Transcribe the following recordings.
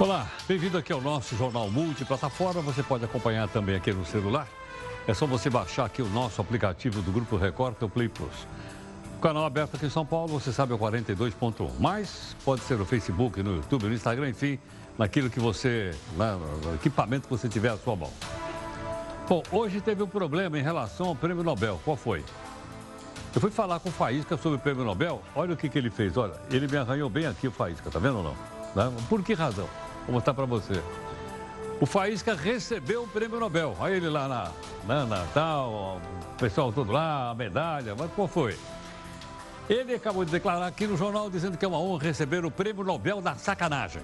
Olá, bem-vindo aqui ao nosso Jornal Multiplataforma. Você pode acompanhar também aqui no celular. É só você baixar aqui o nosso aplicativo do Grupo Record, o Play Plus. O canal aberto aqui em São Paulo, você sabe, é o 42.1. Mas pode ser no Facebook, no YouTube, no Instagram, enfim, naquilo que você, no equipamento que você tiver à sua mão. Bom, hoje teve um problema em relação ao Prêmio Nobel. Qual foi? Eu fui falar com o Faísca sobre o Prêmio Nobel. Olha o que, que ele fez. Olha, ele me arranhou bem aqui o Faísca, tá vendo ou não? Né? Por que razão? Vou mostrar para você. O Faísca recebeu o prêmio Nobel. Olha ele lá na, na, na tal, o pessoal todo lá, a medalha, mas qual foi? Ele acabou de declarar aqui no jornal dizendo que é uma honra receber o prêmio Nobel da sacanagem.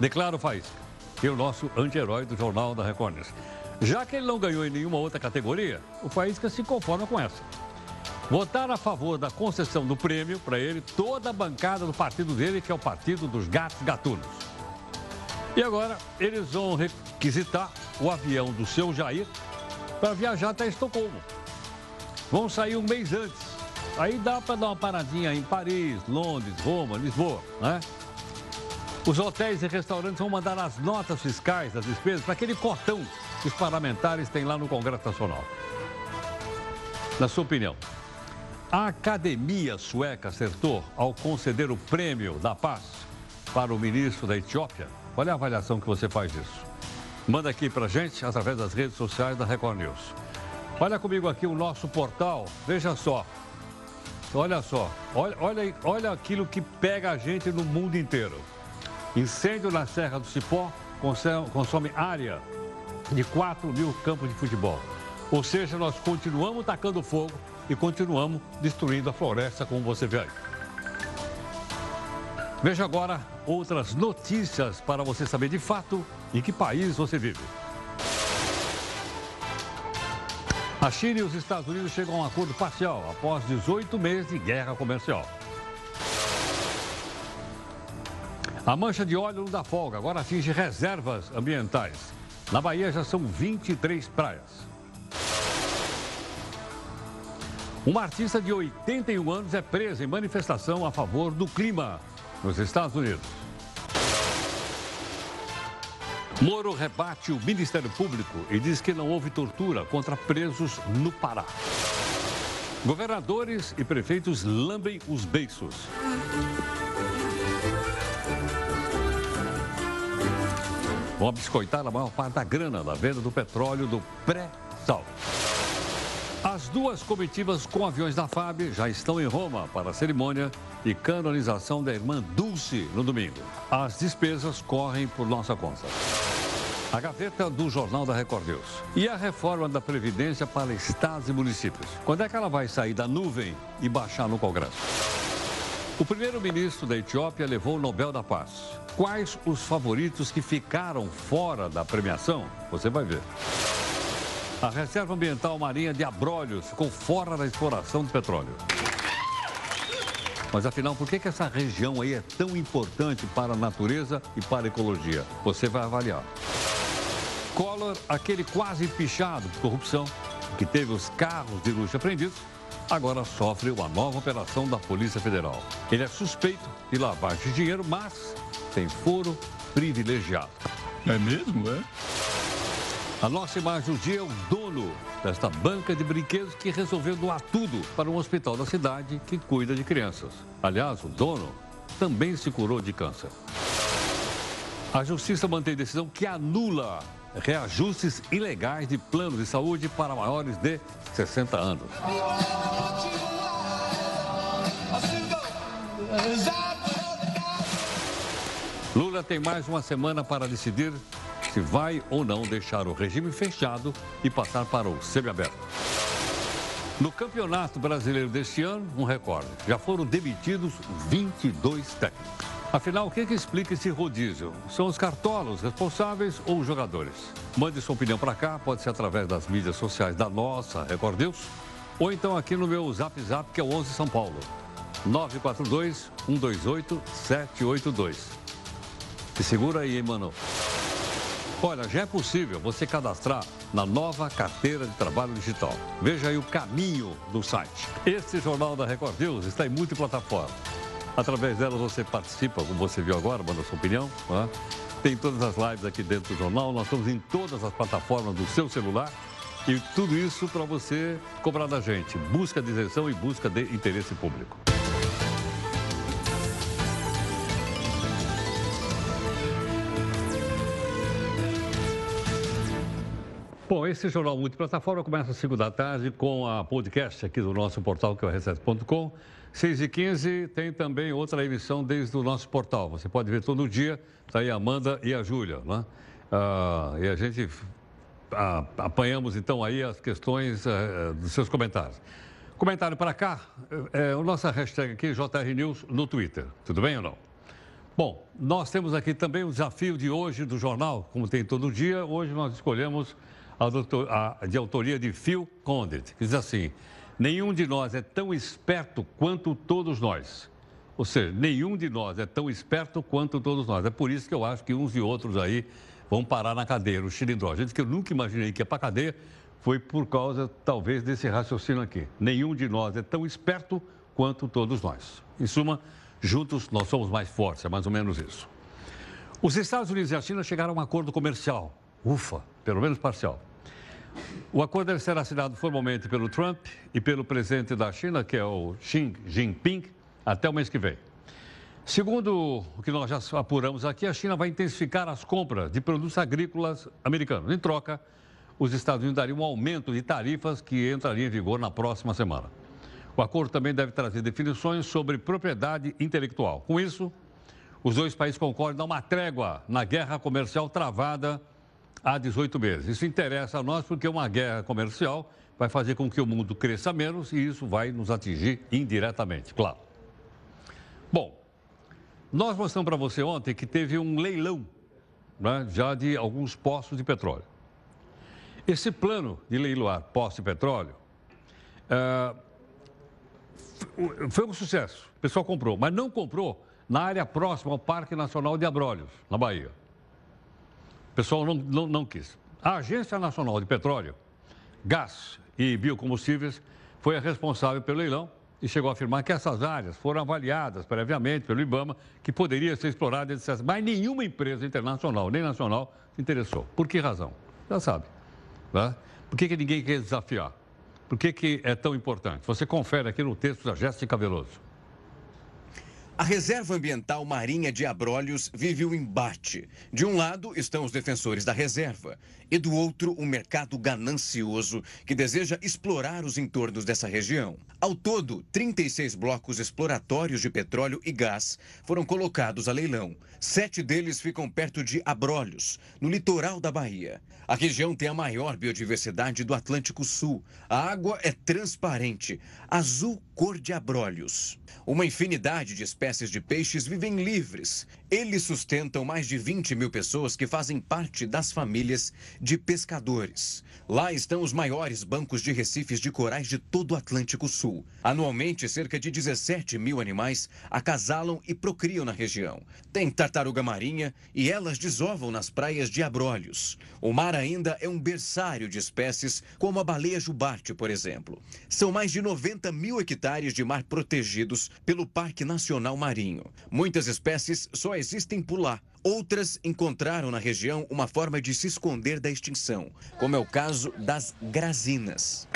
Declara o Faísca, que é o nosso anti-herói do jornal da Record News. Já que ele não ganhou em nenhuma outra categoria, o Faísca se conforma com essa. Votaram a favor da concessão do prêmio para ele toda a bancada do partido dele, que é o Partido dos Gatos Gatunos. E agora eles vão requisitar o avião do seu Jair para viajar até Estocolmo. Vão sair um mês antes. Aí dá para dar uma paradinha em Paris, Londres, Roma, Lisboa, né? Os hotéis e restaurantes vão mandar as notas fiscais das despesas para aquele cortão que os parlamentares têm lá no Congresso Nacional. Na sua opinião, a Academia Sueca acertou ao conceder o prêmio da paz para o ministro da Etiópia? Qual é a avaliação que você faz disso? Manda aqui para gente através das redes sociais da Record News. Olha comigo aqui o nosso portal. Veja só. Olha só. Olha, olha, olha aquilo que pega a gente no mundo inteiro. Incêndio na Serra do Cipó consome área de 4 mil campos de futebol. Ou seja, nós continuamos tacando fogo e continuamos destruindo a floresta, como você vê aí. Veja agora outras notícias para você saber de fato em que país você vive. A China e os Estados Unidos chegam a um acordo parcial após 18 meses de guerra comercial. A mancha de óleo não dá folga, agora atinge reservas ambientais. Na Bahia já são 23 praias. Uma artista de 81 anos é presa em manifestação a favor do clima nos Estados Unidos. Moro rebate o Ministério Público e diz que não houve tortura contra presos no Pará. Governadores e prefeitos lambem os beiços. Vão biscoitar a maior parte da grana da venda do petróleo do pré-sal. As duas comitivas com aviões da FAB já estão em Roma para a cerimônia e canonização da irmã Dulce no domingo. As despesas correm por nossa conta. A gaveta do Jornal da Record News. E a reforma da Previdência para estados e municípios. Quando é que ela vai sair da nuvem e baixar no Congresso? O primeiro-ministro da Etiópia levou o Nobel da Paz. Quais os favoritos que ficaram fora da premiação? Você vai ver. A Reserva Ambiental Marinha de Abrolhos ficou fora da exploração de petróleo. Mas afinal, por que, que essa região aí é tão importante para a natureza e para a ecologia? Você vai avaliar. Collor, aquele quase pichado de corrupção, que teve os carros de luxo apreendidos, agora sofre uma nova operação da Polícia Federal. Ele é suspeito de lavagem de dinheiro, mas tem foro privilegiado. É mesmo, é? A nossa imagem do dia é o dono desta banca de brinquedos que resolveu doar tudo para um hospital da cidade que cuida de crianças. Aliás, o dono também se curou de câncer. A justiça mantém decisão que anula reajustes ilegais de planos de saúde para maiores de 60 anos. Lula tem mais uma semana para decidir se vai ou não deixar o regime fechado e passar para o semiaberto. No Campeonato Brasileiro deste ano, um recorde. Já foram demitidos 22 técnicos. Afinal, o que, que explica esse rodízio? São os cartolos responsáveis ou os jogadores? Mande sua opinião para cá, pode ser através das mídias sociais da nossa Record News, ou então aqui no meu Zap Zap, que é o 11 São Paulo. 942 128 782. Se segura aí, hein, mano? Olha, já é possível você cadastrar na nova carteira de trabalho digital. Veja aí o caminho do site. Este Jornal da Record News está em multiplataforma. Através delas você participa, como você viu agora, manda sua opinião. Né? Tem todas as lives aqui dentro do jornal. Nós estamos em todas as plataformas do seu celular. E tudo isso para você cobrar da gente. Busca de isenção e busca de interesse público. Bom, esse Jornal Multiplataforma começa às 5 da tarde com a podcast aqui do nosso portal, que é o r7.com. 6 e 15 tem também outra emissão desde o nosso portal. Você pode ver todo dia, está aí a Amanda e a Júlia, né? Ah, e a gente ah, apanhamos então aí as questões eh, dos seus comentários. Comentário para cá, é, o nossa hashtag aqui, JR News, no Twitter. Tudo bem ou não? Bom, nós temos aqui também o desafio de hoje do jornal, como tem todo dia. Hoje nós escolhemos a, a, de autoria de Phil Condit, que diz assim: Nenhum de nós é tão esperto quanto todos nós. Ou seja, nenhum de nós é tão esperto quanto todos nós. É por isso que eu acho que uns e outros aí vão parar na cadeia, o xilindró. Gente que eu nunca imaginei que ia para cadeia foi por causa, talvez, desse raciocínio aqui. Nenhum de nós é tão esperto quanto todos nós. Em suma, juntos nós somos mais fortes, é mais ou menos isso. Os Estados Unidos e a China chegaram a um acordo comercial. Ufa, pelo menos parcial. O acordo deve ser assinado formalmente pelo Trump e pelo presidente da China, que é o Xi Jinping, até o mês que vem. Segundo o que nós já apuramos aqui, a China vai intensificar as compras de produtos agrícolas americanos. Em troca, os Estados Unidos dariam um aumento de tarifas que entraria em vigor na próxima semana. O acordo também deve trazer definições sobre propriedade intelectual. Com isso, os dois países concordam uma trégua na guerra comercial travada há 18 meses. Isso interessa a nós porque uma guerra comercial vai fazer com que o mundo cresça menos e isso vai nos atingir indiretamente, claro. Bom, nós mostramos para você ontem que teve um leilão né, já de alguns postos de petróleo. Esse plano de leiloar postos de petróleo uh, foi um sucesso. O pessoal comprou, mas não comprou na área próxima ao Parque Nacional de Abrolhos, na Bahia. O pessoal não, não, não quis. A Agência Nacional de Petróleo, Gás e Biocombustíveis foi a responsável pelo leilão e chegou a afirmar que essas áreas foram avaliadas previamente pelo IBAMA, que poderia ser explorada, etc. Mas nenhuma empresa internacional nem nacional se interessou. Por que razão? Já sabe. Né? Por que, que ninguém quer desafiar? Por que, que é tão importante? Você confere aqui no texto da Jéssica Veloso. A Reserva Ambiental Marinha de Abrolhos vive o um embate. De um lado estão os defensores da reserva e do outro um mercado ganancioso que deseja explorar os entornos dessa região. Ao todo, 36 blocos exploratórios de petróleo e gás foram colocados a leilão. Sete deles ficam perto de Abrolhos, no litoral da Bahia. A região tem a maior biodiversidade do Atlântico Sul. A água é transparente, azul cor de abrolhos. Uma infinidade de espécies de peixes vivem livres. Eles sustentam mais de 20 mil pessoas que fazem parte das famílias de pescadores. Lá estão os maiores bancos de recifes de corais de todo o Atlântico Sul. Anualmente, cerca de 17 mil animais acasalam e procriam na região. Tem tartaruga marinha e elas desovam nas praias de Abrolhos. O mar ainda é um berçário de espécies, como a baleia jubarte, por exemplo. São mais de 90 mil hectares de mar protegidos pelo Parque Nacional Marinho. Muitas espécies só existem por lá. Outras encontraram na região uma forma de se esconder da extinção, como é o caso das grazinas.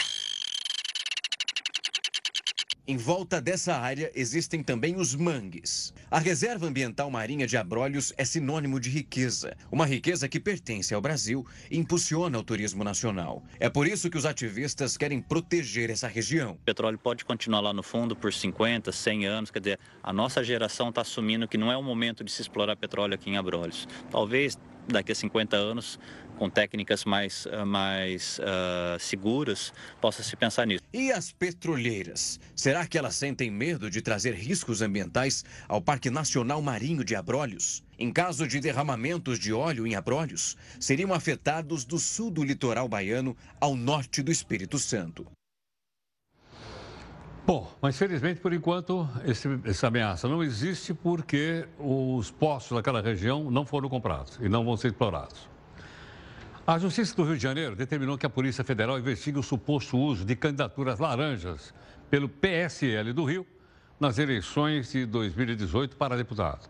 Em volta dessa área existem também os mangues. A Reserva Ambiental Marinha de Abrolhos é sinônimo de riqueza, uma riqueza que pertence ao Brasil e impulsiona o turismo nacional. É por isso que os ativistas querem proteger essa região. O petróleo pode continuar lá no fundo por 50, 100 anos, quer dizer, a nossa geração está assumindo que não é o momento de se explorar petróleo aqui em Abrolhos. Talvez daqui a 50 anos com técnicas mais, eh, mais uh, seguras, possa se pensar nisso. E as petroleiras? Será que elas sentem medo de trazer riscos ambientais ao Parque Nacional Marinho de Abrolhos? Em caso de derramamentos de óleo em Abrolhos, seriam afetados do sul do litoral baiano ao norte do Espírito Santo. Bom, mas felizmente, por enquanto, esse, essa ameaça não existe porque os postos daquela região não foram comprados e não vão ser explorados. A Justiça do Rio de Janeiro determinou que a Polícia Federal investigue o suposto uso de candidaturas laranjas pelo PSL do Rio nas eleições de 2018 para deputado.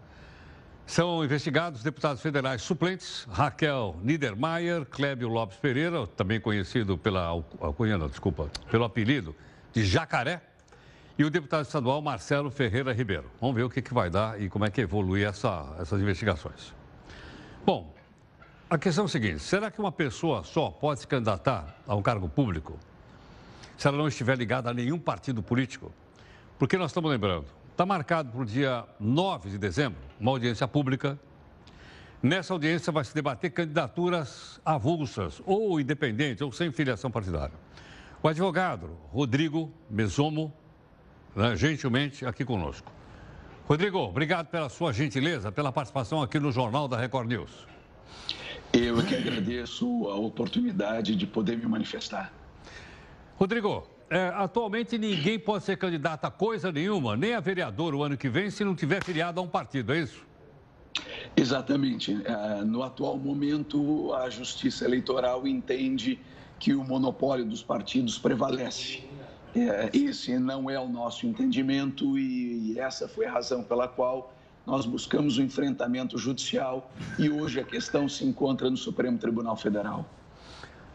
São investigados deputados federais suplentes Raquel Niedermayer, Clébio Lopes Pereira, também conhecido pela alcunha, desculpa, pelo apelido de Jacaré, e o deputado estadual Marcelo Ferreira Ribeiro. Vamos ver o que, que vai dar e como é que evolui essa, essas investigações. Bom, a questão é a seguinte: será que uma pessoa só pode se candidatar a um cargo público se ela não estiver ligada a nenhum partido político? Porque nós estamos lembrando, está marcado para o dia 9 de dezembro uma audiência pública. Nessa audiência vai se debater candidaturas avulsas, ou independentes, ou sem filiação partidária. O advogado Rodrigo Mesomo, né, gentilmente aqui conosco. Rodrigo, obrigado pela sua gentileza, pela participação aqui no Jornal da Record News. Eu que agradeço a oportunidade de poder me manifestar. Rodrigo, é, atualmente ninguém pode ser candidato a coisa nenhuma, nem a vereador o ano que vem, se não tiver filiado a um partido, é isso? Exatamente. É, no atual momento, a Justiça Eleitoral entende que o monopólio dos partidos prevalece. É, esse não é o nosso entendimento e essa foi a razão pela qual nós buscamos o enfrentamento judicial e hoje a questão se encontra no Supremo Tribunal Federal.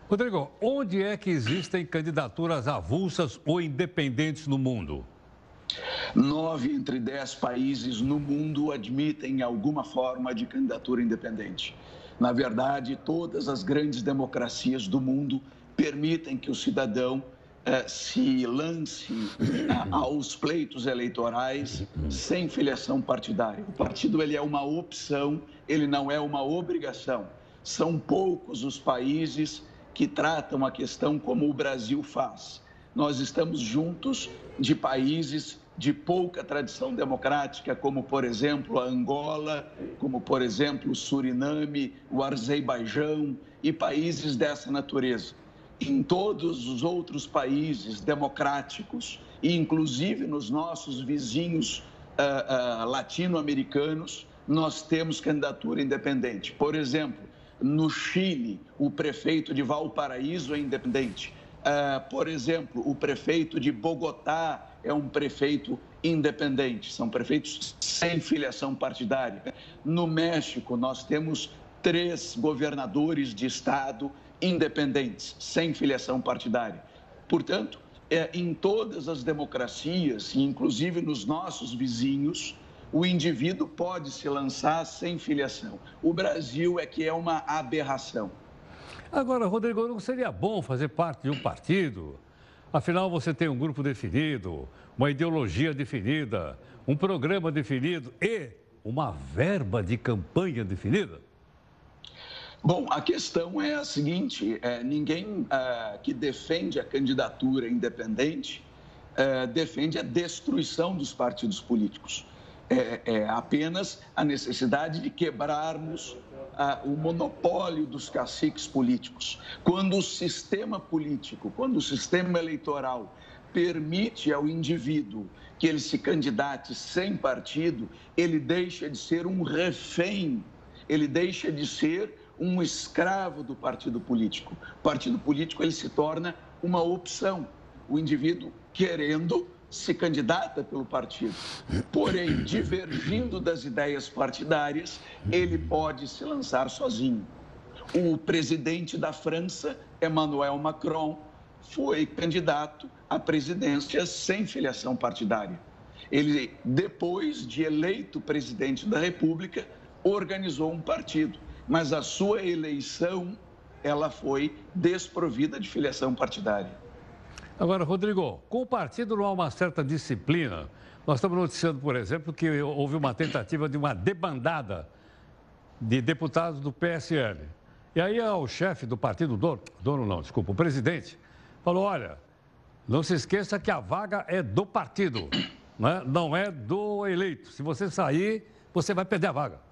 Rodrigo, onde é que existem candidaturas avulsas ou independentes no mundo? Nove entre dez países no mundo admitem alguma forma de candidatura independente. Na verdade, todas as grandes democracias do mundo permitem que o cidadão se lance aos pleitos eleitorais sem filiação partidária. O partido ele é uma opção, ele não é uma obrigação. São poucos os países que tratam a questão como o Brasil faz. Nós estamos juntos de países de pouca tradição democrática, como, por exemplo, a Angola, como, por exemplo, o Suriname, o Azerbaijão e países dessa natureza em todos os outros países democráticos, e inclusive nos nossos vizinhos uh, uh, latino-americanos, nós temos candidatura independente. Por exemplo, no Chile, o prefeito de Valparaíso é independente. Uh, por exemplo, o prefeito de Bogotá é um prefeito independente, são prefeitos sem filiação partidária. No México, nós temos três governadores de estado independentes, sem filiação partidária. Portanto, é, em todas as democracias, inclusive nos nossos vizinhos, o indivíduo pode se lançar sem filiação. O Brasil é que é uma aberração. Agora, Rodrigo, não seria bom fazer parte de um partido? Afinal, você tem um grupo definido, uma ideologia definida, um programa definido e uma verba de campanha definida? Bom, a questão é a seguinte: é, ninguém é, que defende a candidatura independente é, defende a destruição dos partidos políticos. É, é apenas a necessidade de quebrarmos o monopólio dos caciques políticos. Quando o sistema político, quando o sistema eleitoral permite ao indivíduo que ele se candidate sem partido, ele deixa de ser um refém, ele deixa de ser um escravo do partido político. O partido político ele se torna uma opção. O indivíduo querendo se candidata pelo partido. Porém, divergindo das ideias partidárias, ele pode se lançar sozinho. O presidente da França, Emmanuel Macron, foi candidato à presidência sem filiação partidária. Ele, depois de eleito presidente da República, organizou um partido mas a sua eleição ela foi desprovida de filiação partidária. Agora, Rodrigo, com o partido não há uma certa disciplina. Nós estamos noticiando, por exemplo, que houve uma tentativa de uma debandada de deputados do PSL. E aí o chefe do partido, dono, dono não, desculpa, o presidente, falou, olha, não se esqueça que a vaga é do partido, né? não é do eleito. Se você sair, você vai perder a vaga.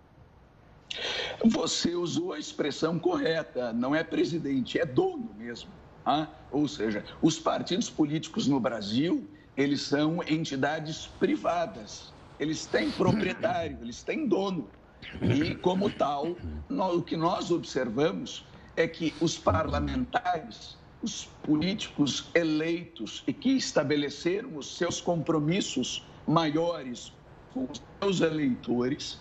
Você usou a expressão correta, não é presidente, é dono mesmo. Ah? Ou seja, os partidos políticos no Brasil, eles são entidades privadas, eles têm proprietário, eles têm dono. E, como tal, o que nós observamos é que os parlamentares, os políticos eleitos e que estabeleceram os seus compromissos maiores com os seus eleitores,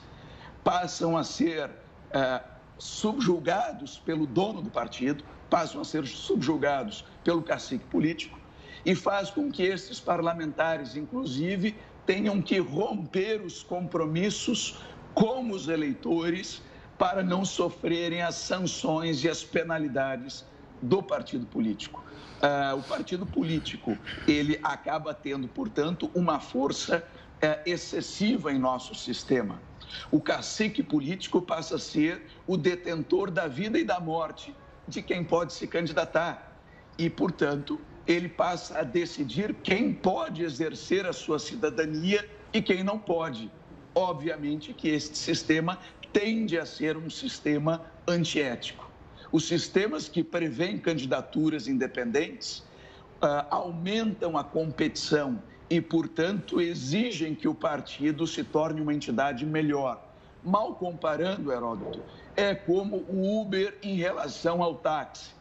passam a ser é, subjugados pelo dono do partido, passam a ser subjugados pelo cacique político e faz com que esses parlamentares, inclusive, tenham que romper os compromissos com os eleitores para não sofrerem as sanções e as penalidades do partido político. Uh, o partido político ele acaba tendo, portanto, uma força uh, excessiva em nosso sistema. O cacique político passa a ser o detentor da vida e da morte de quem pode se candidatar. E, portanto, ele passa a decidir quem pode exercer a sua cidadania e quem não pode. Obviamente que este sistema tende a ser um sistema antiético. Os sistemas que prevêem candidaturas independentes uh, aumentam a competição e, portanto, exigem que o partido se torne uma entidade melhor. Mal comparando, Heródoto, é como o Uber em relação ao táxi.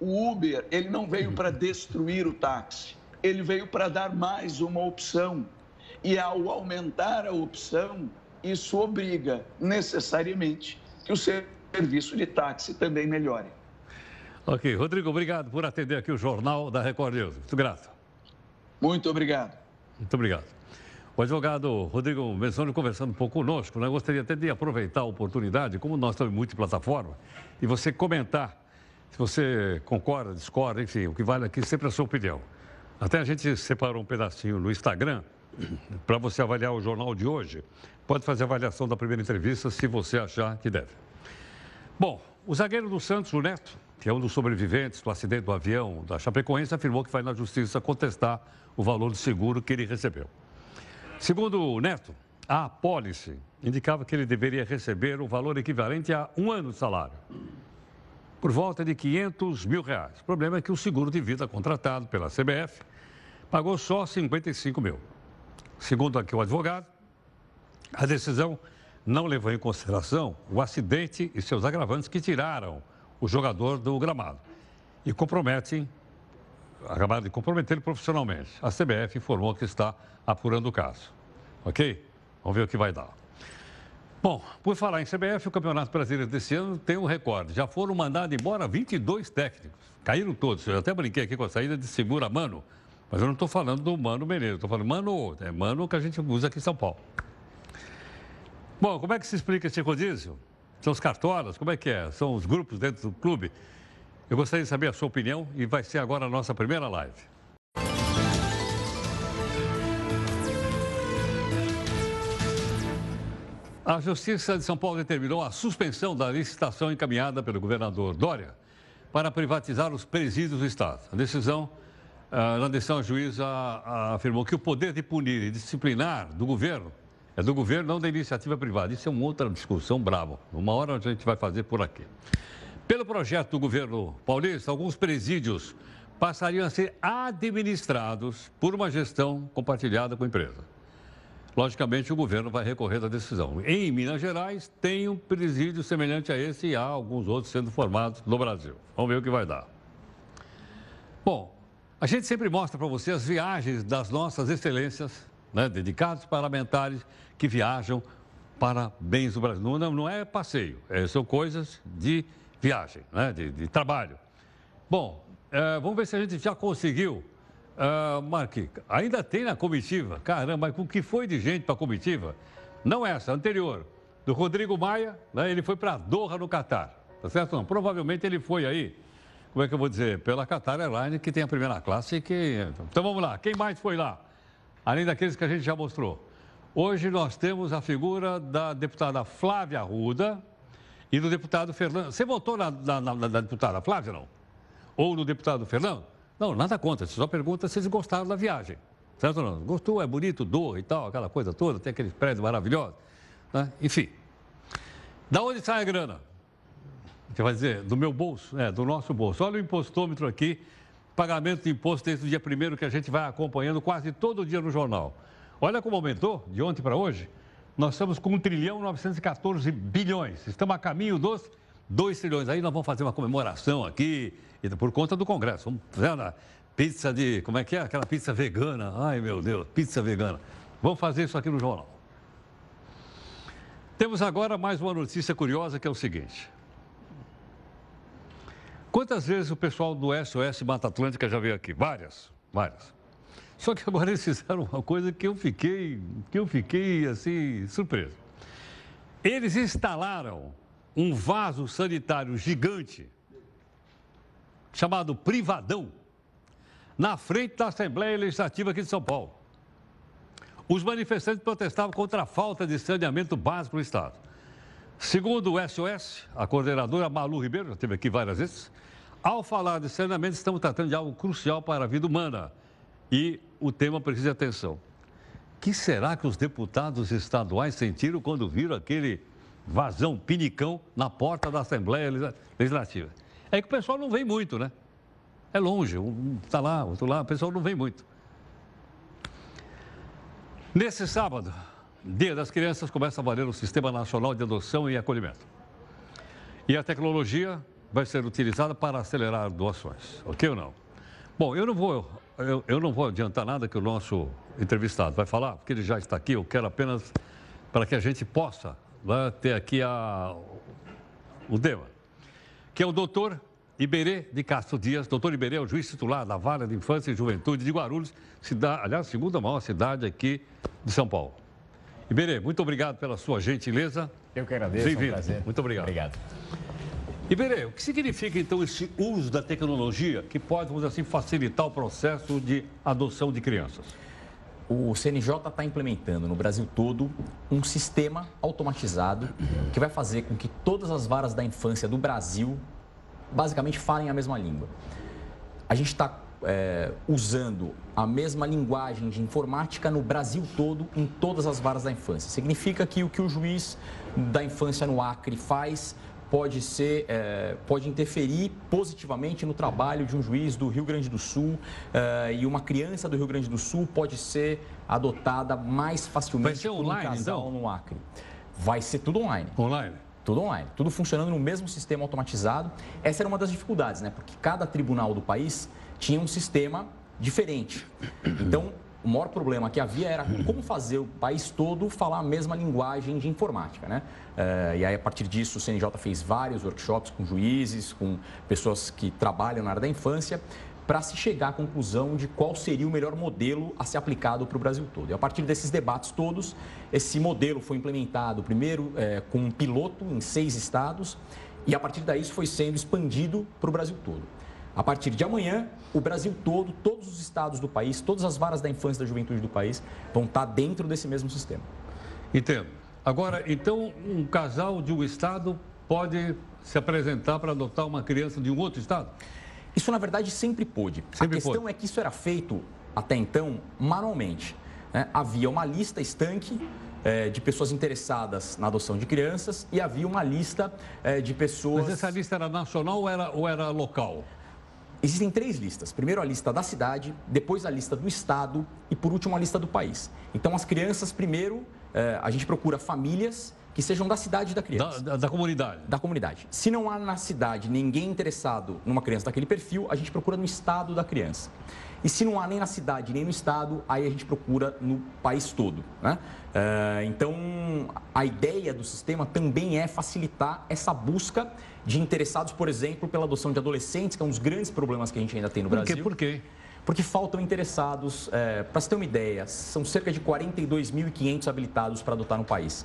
O Uber, ele não veio para destruir o táxi, ele veio para dar mais uma opção. E ao aumentar a opção, isso obriga necessariamente que o serviço de táxi também melhore. Ok, Rodrigo, obrigado por atender aqui o Jornal da Record News. Muito grato. Muito obrigado. Muito obrigado. O advogado Rodrigo Menzoni conversando um pouco conosco, né? gostaria até de aproveitar a oportunidade, como nós estamos em multiplataforma, e você comentar se você concorda, discorda, enfim, o que vale aqui sempre é a sua opinião. Até a gente separou um pedacinho no Instagram para você avaliar o jornal de hoje. Pode fazer a avaliação da primeira entrevista se você achar que deve. Bom, o zagueiro do Santos, o Neto, que é um dos sobreviventes do acidente do avião da Chapecoense, afirmou que vai na justiça contestar o valor do seguro que ele recebeu. Segundo o Neto, a apólice indicava que ele deveria receber o valor equivalente a um ano de salário, por volta de 500 mil reais. O problema é que o seguro de vida contratado pela CBF pagou só 55 mil. Segundo aqui o advogado, a decisão não levou em consideração o acidente e seus agravantes que tiraram o jogador do gramado e comprometem acabaram de comprometer profissionalmente. A CBF informou que está apurando o caso. Ok? Vamos ver o que vai dar. Bom, por falar em CBF, o Campeonato Brasileiro desse ano tem um recorde. Já foram mandados embora 22 técnicos. Caíram todos. Eu até brinquei aqui com a saída de Segura Mano. Mas eu não estou falando do Mano Menezes. Estou falando Mano, é Mano que a gente usa aqui em São Paulo. Bom, como é que se explica esse rodízio? São os cartolas? Como é que é? São os grupos dentro do clube? Eu gostaria de saber a sua opinião e vai ser agora a nossa primeira live. A Justiça de São Paulo determinou a suspensão da licitação encaminhada pelo governador Dória para privatizar os presídios do Estado. A decisão, ah, na decisão, a juíza afirmou que o poder de punir e disciplinar do governo é do governo, não da iniciativa privada. Isso é uma outra discussão brava. Uma hora a gente vai fazer por aqui. Pelo projeto do governo paulista, alguns presídios passariam a ser administrados por uma gestão compartilhada com a empresa. Logicamente, o governo vai recorrer da decisão. Em Minas Gerais, tem um presídio semelhante a esse e há alguns outros sendo formados no Brasil. Vamos ver o que vai dar. Bom, a gente sempre mostra para você as viagens das nossas excelências, né, dedicados parlamentares que viajam para bens do Brasil. Não, não é passeio, é, são coisas de viagem, né, de, de trabalho. Bom, é, vamos ver se a gente já conseguiu. Uh, Marque, ainda tem na comitiva, caramba, mas com que foi de gente para a comitiva? Não essa, anterior, do Rodrigo Maia, né, ele foi para Doha, no Catar, tá certo? Não, provavelmente ele foi aí, como é que eu vou dizer, pela Qatar Airlines, que tem a primeira classe. Que... Então vamos lá, quem mais foi lá? Além daqueles que a gente já mostrou. Hoje nós temos a figura da deputada Flávia Arruda, e do deputado Fernando. Você votou na, na, na, na deputada Flávia, não? Ou no deputado Fernando? Não, nada contra. Você só pergunta se eles gostaram da viagem. Certo ou não? Gostou, é bonito, doa e tal, aquela coisa toda, tem aqueles prédios maravilhosos. Né? Enfim. Da onde sai a grana? Você vai dizer, do meu bolso? É, do nosso bolso. Olha o impostômetro aqui, pagamento de imposto desde o dia primeiro que a gente vai acompanhando quase todo dia no jornal. Olha como aumentou de ontem para hoje. Nós estamos com 1 trilhão 914 bilhões. Estamos a caminho dos 2 trilhões. Aí nós vamos fazer uma comemoração aqui, por conta do Congresso. Vamos fazer uma pizza de. Como é que é? Aquela pizza vegana. Ai, meu Deus, pizza vegana. Vamos fazer isso aqui no jornal. Temos agora mais uma notícia curiosa que é o seguinte. Quantas vezes o pessoal do SOS Mata Atlântica já veio aqui? Várias, várias. Só que agora eles fizeram uma coisa que eu fiquei, que eu fiquei assim, surpreso. Eles instalaram um vaso sanitário gigante chamado Privadão na frente da Assembleia Legislativa aqui de São Paulo. Os manifestantes protestavam contra a falta de saneamento básico no Estado. Segundo o SOS, a coordenadora Malu Ribeiro, já esteve aqui várias vezes, ao falar de saneamento, estamos tratando de algo crucial para a vida humana e o tema precisa de atenção. Que será que os deputados estaduais sentiram quando viram aquele vazão, pinicão, na porta da Assembleia Legislativa? É que o pessoal não vem muito, né? É longe, um está lá, outro lá, o pessoal não vem muito. Nesse sábado, Dia das Crianças, começa a valer o Sistema Nacional de Adoção e Acolhimento. E a tecnologia vai ser utilizada para acelerar doações, ok ou não? Bom, eu não vou, eu, eu não vou adiantar nada que o nosso entrevistado vai falar, porque ele já está aqui, eu quero apenas para que a gente possa né, ter aqui a, o tema, que é o doutor Iberê de Castro Dias. Doutor Iberê é o juiz titular da Vara de Infância e Juventude de Guarulhos, cidade, aliás, segunda maior cidade aqui de São Paulo. Iberê, muito obrigado pela sua gentileza. Eu que agradeço, é um. Muito obrigado. Obrigado. Iberê, o que significa então esse uso da tecnologia que pode, vamos assim, facilitar o processo de adoção de crianças? O CNJ está implementando no Brasil todo um sistema automatizado que vai fazer com que todas as varas da infância do Brasil basicamente falem a mesma língua. A gente está é, usando a mesma linguagem de informática no Brasil todo, em todas as varas da infância. Significa que o que o juiz da infância no Acre faz pode ser, é, pode interferir positivamente no trabalho de um juiz do Rio Grande do Sul é, e uma criança do Rio Grande do Sul pode ser adotada mais facilmente Vai ser online, por um casal então? no Acre. Vai ser tudo online. Online? Tudo online, tudo funcionando no mesmo sistema automatizado. Essa era uma das dificuldades, né? Porque cada tribunal do país tinha um sistema diferente. Então, o maior problema que havia era como fazer o país todo falar a mesma linguagem de informática, né? Eh, e aí, a partir disso, o CNJ fez vários workshops com juízes, com pessoas que trabalham na área da infância, para se chegar à conclusão de qual seria o melhor modelo a ser aplicado para o Brasil todo. E a partir desses debates todos, esse modelo foi implementado primeiro é, com um piloto em seis estados e a partir daí isso foi sendo expandido para o Brasil todo. A partir de amanhã, o Brasil todo, todos os estados do país, todas as varas da infância e da juventude do país vão estar dentro desse mesmo sistema. Entendo. Agora, então, um casal de um estado pode se apresentar para adotar uma criança de um outro estado? Isso, na verdade, sempre pôde. Sempre a questão pôde. é que isso era feito, até então, manualmente. né? Havia uma lista estanque eh, de pessoas interessadas na adoção de crianças e havia uma lista eh, de pessoas... Mas essa lista era nacional ou era, ou era local? Existem três listas. Primeiro a lista da cidade, depois a lista do estado e por último a lista do país. Então as crianças, primeiro, eh, a gente procura famílias que sejam da cidade da Da, criança. da, da comunidade? da comunidade. Se não há na cidade ninguém interessado numa criança daquele perfil, a gente procura no estado da criança. E se não há nem na cidade nem no estado, aí a gente procura no país todo. Né? Eh, então, a ideia do sistema também é facilitar essa busca de interessados, por exemplo, pela adoção de adolescentes, que é um dos grandes problemas que a gente ainda tem no Por quê? Brasil. Por quê? Porque faltam interessados. para você ter uma ideia, são cerca de 42.500 habilitados para adotar no país.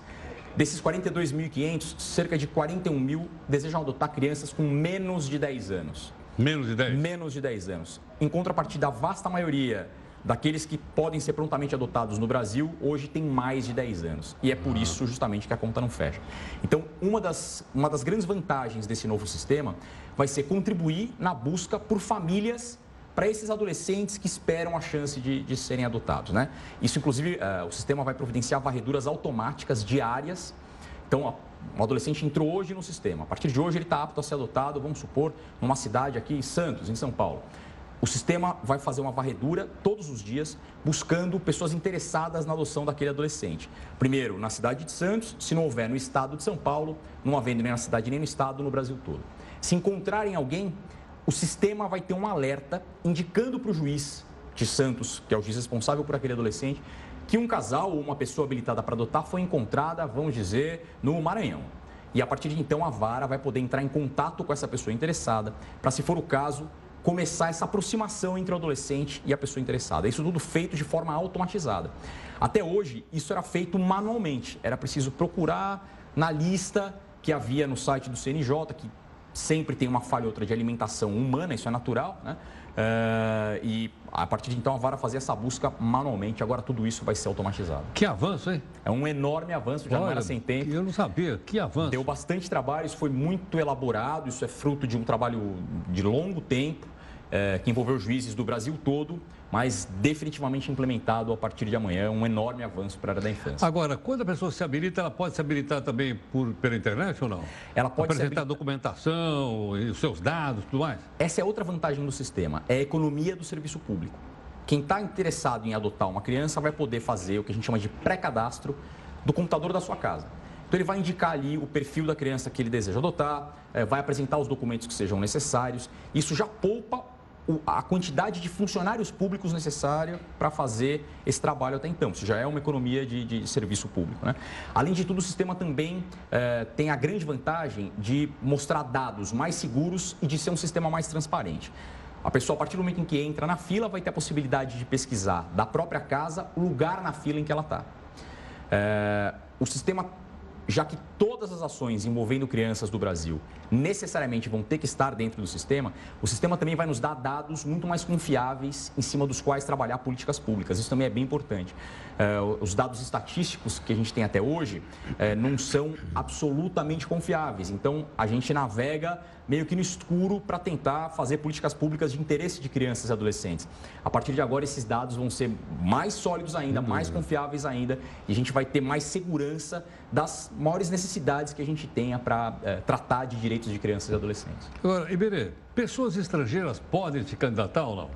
Desses 42.500, cerca de 41 mil desejam adotar crianças com menos de 10 anos. Menos de 10? Menos de 10 anos. Em contrapartida, a vasta maioria daqueles que podem ser prontamente adotados no Brasil, hoje tem mais de 10 anos. E é por isso, justamente, que a conta não fecha. Então, uma das, uma das grandes vantagens desse novo sistema vai ser contribuir na busca por famílias para esses adolescentes que esperam a chance de, de serem adotados. Né? Isso, inclusive, eh, o sistema vai providenciar varreduras automáticas diárias. Então, um adolescente entrou hoje no sistema. A partir de hoje, ele está apto a ser adotado, vamos supor, numa cidade aqui em Santos, em São Paulo. O sistema vai fazer uma varredura todos os dias, buscando pessoas interessadas na adoção daquele adolescente. Primeiro, na cidade de Santos, se não houver no estado de São Paulo, não havendo nem na cidade nem no estado, no Brasil todo. Se encontrarem alguém, o sistema vai ter um alerta indicando para o juiz de Santos, que é o juiz responsável por aquele adolescente, que um casal ou uma pessoa habilitada para adotar foi encontrada, vamos dizer, no Maranhão. E a partir de então a vara vai poder entrar em contato com essa pessoa interessada, para, se for o caso, começar essa aproximação entre o adolescente e a pessoa interessada. Isso tudo feito de forma automatizada. Até hoje, isso era feito manualmente. Era preciso procurar na lista que havia no site do CNJ, que sempre tem uma falha ou outra de alimentação humana, isso é natural, né? Uh, e a partir de então a vara fazia essa busca manualmente, agora tudo isso vai ser automatizado. Que avanço, hein? É um enorme avanço, já Olha, não era sem tempo. Eu não sabia, que avanço. Deu bastante trabalho, isso foi muito elaborado, isso é fruto de um trabalho de longo tempo, é, que envolveu juízes do Brasil todo, mas definitivamente implementado a partir de amanhã, um enorme avanço para a área da infância. Agora, quando a pessoa se habilita, ela pode se habilitar também por, pela internet ou não? Ela pode apresentar habilita... documentação os seus dados, tudo mais. Essa é outra vantagem do sistema, é a economia do serviço público. Quem está interessado em adotar uma criança vai poder fazer o que a gente chama de pré-cadastro do computador da sua casa. Então, ele vai indicar ali o perfil da criança que ele deseja adotar, eh, vai apresentar os documentos que sejam necessários. Isso já poupa a quantidade de funcionários públicos necessária para fazer esse trabalho até então. Isso já é uma economia de, de serviço público. Né? Além de tudo, o sistema também eh, tem a grande vantagem de mostrar dados mais seguros e de ser um sistema mais transparente. A pessoa, a partir do momento em que entra na fila, vai ter a possibilidade de pesquisar da própria casa o lugar na fila em que ela está. Eh, o sistema já que todas as ações envolvendo crianças do Brasil necessariamente vão ter que estar dentro do sistema, o sistema também vai nos dar dados muito mais confiáveis em cima dos quais trabalhar políticas públicas. Isso também é bem importante. É, os dados estatísticos que a gente tem até hoje é, não são absolutamente confiáveis. Então, a gente navega meio que no escuro para tentar fazer políticas públicas de interesse de crianças e adolescentes. A partir de agora, esses dados vão ser mais sólidos ainda, mais confiáveis ainda, e a gente vai ter mais segurança das maiores necessidades que a gente tenha para é, tratar de direitos de crianças e adolescentes. Agora, Iberê, pessoas estrangeiras podem se candidatar ou não?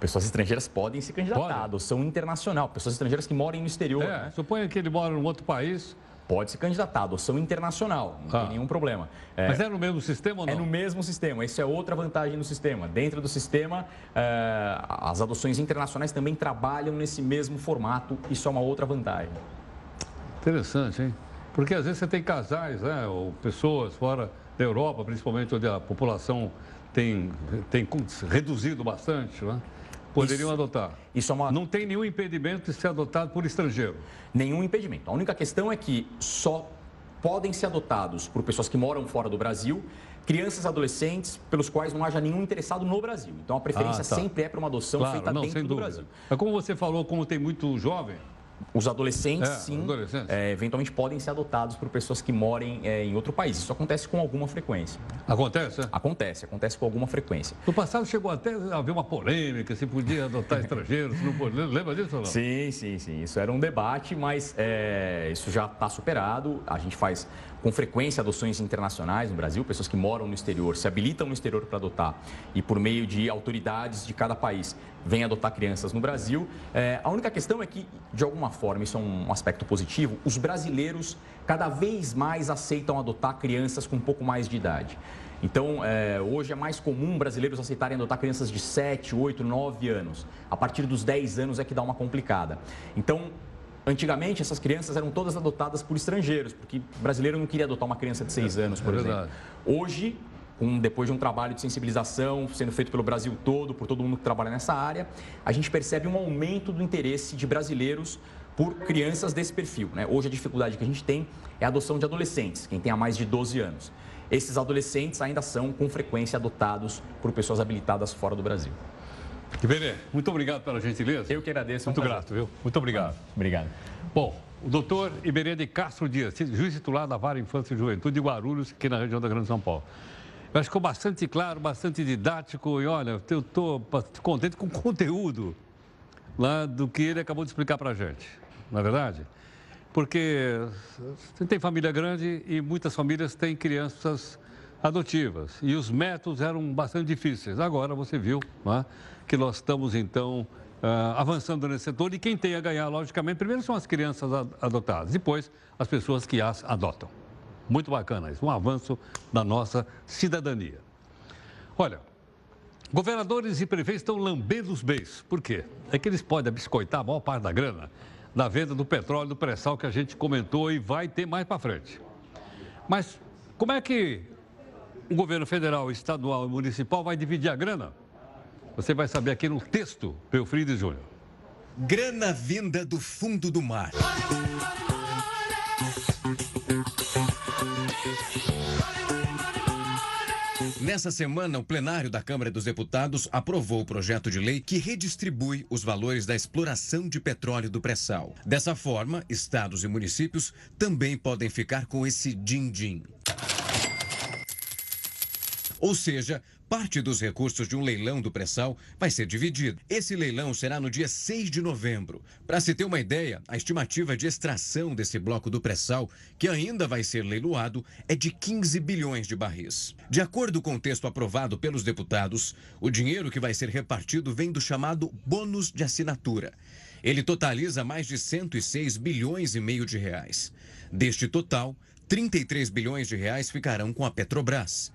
Pessoas estrangeiras podem se candidatar, adoção internacional, pessoas estrangeiras que moram no exterior. É, né? suponha que ele mora em outro país pode se candidatar, adoção internacional, não ah. tem nenhum problema. É, Mas é no mesmo sistema ou não? É no mesmo sistema, isso é outra vantagem do sistema. Dentro do sistema, é, as adoções internacionais também trabalham nesse mesmo formato, isso é uma outra vantagem. Interessante, hein? Porque às vezes você tem casais, né, ou pessoas fora da Europa, principalmente onde a população tem, tem reduzido bastante, né? Poderiam isso, adotar. Isso é uma... Não tem nenhum impedimento de ser adotado por estrangeiro. Nenhum impedimento. A única questão é que só podem ser adotados por pessoas que moram fora do Brasil, crianças e adolescentes pelos quais não haja nenhum interessado no Brasil. Então a preferência ah, tá. sempre é para uma adoção claro, feita não, dentro do Brasil. Mas como você falou, como tem muito jovem, os adolescentes, é, sim, adolescentes. É, eventualmente podem ser adotados por pessoas que morem é, em outro país. Isso acontece com alguma frequência. Acontece? Acontece, acontece com alguma frequência. No passado chegou até a haver uma polêmica, se podia adotar estrangeiros, se não podia. Lembra disso ou não? Sim, sim, sim. Isso era um debate, mas é, isso já está superado. A gente faz com frequência adoções internacionais no Brasil, pessoas que moram no exterior, se habilitam no exterior para adotar e por meio de autoridades de cada país vêm adotar crianças no Brasil. É, a única questão é que, de alguma forma, isso é um aspecto positivo, os brasileiros cada vez mais aceitam adotar crianças com um pouco mais de idade. Então, é, hoje é mais comum brasileiros aceitarem adotar crianças de 7, 8, 9 anos. A partir dos 10 anos é que dá uma complicada. Então, Antigamente, essas crianças eram todas adotadas por estrangeiros, porque brasileiro não queria adotar uma criança de seis é, anos, por é exemplo. Hoje, um, depois de um trabalho de sensibilização sendo feito pelo Brasil todo, por todo mundo que trabalha nessa área, a gente percebe um aumento do interesse de brasileiros por crianças desse perfil. Né? Hoje, a dificuldade que a gente tem é a adoção de adolescentes, quem tem há mais de 12 anos. Esses adolescentes ainda são, com frequência, adotados por pessoas habilitadas fora do Brasil. Iberê, muito obrigado pela gentileza. Eu que agradeço. Muito um grato, viu? Muito obrigado. Obrigado. Bom, o doutor Iberê de Castro Dias, juiz titular da Vara Infância e Juventude de Guarulhos, aqui na região da Grande São Paulo. Eu acho que ficou bastante claro, bastante didático e olha, eu estou contente com o conteúdo lá do que ele acabou de explicar para a gente, não é verdade? Porque você tem família grande e muitas famílias têm crianças adotivas e os métodos eram bastante difíceis. Agora você viu é? Que nós estamos então uh, avançando nesse setor e quem tem a ganhar, logicamente, primeiro são as crianças adotadas, depois as pessoas que as adotam. Muito bacana isso, um avanço da nossa cidadania. Olha, governadores e prefeitos estão lambendo os beiços. Por quê? É que eles podem biscoitar a maior parte da grana da venda do petróleo do pré-sal que a gente comentou e vai ter mais para frente. Mas como é que o governo federal, estadual e municipal vai dividir a grana? Você vai saber aqui no texto, Pelfrides Júnior. Grana vinda do fundo do mar. Nessa semana, o plenário da Câmara dos Deputados aprovou o projeto de lei que redistribui os valores da exploração de petróleo do pré-sal. Dessa forma, estados e municípios também podem ficar com esse din-din. Ou seja, Parte dos recursos de um leilão do pré-sal vai ser dividido. Esse leilão será no dia 6 de novembro. Para se ter uma ideia, a estimativa de extração desse bloco do pré-sal, que ainda vai ser leiloado, é de 15 bilhões de barris. De acordo com o texto aprovado pelos deputados, o dinheiro que vai ser repartido vem do chamado bônus de assinatura. Ele totaliza mais de 106 bilhões e meio de reais. Deste total, 33 bilhões de reais ficarão com a Petrobras.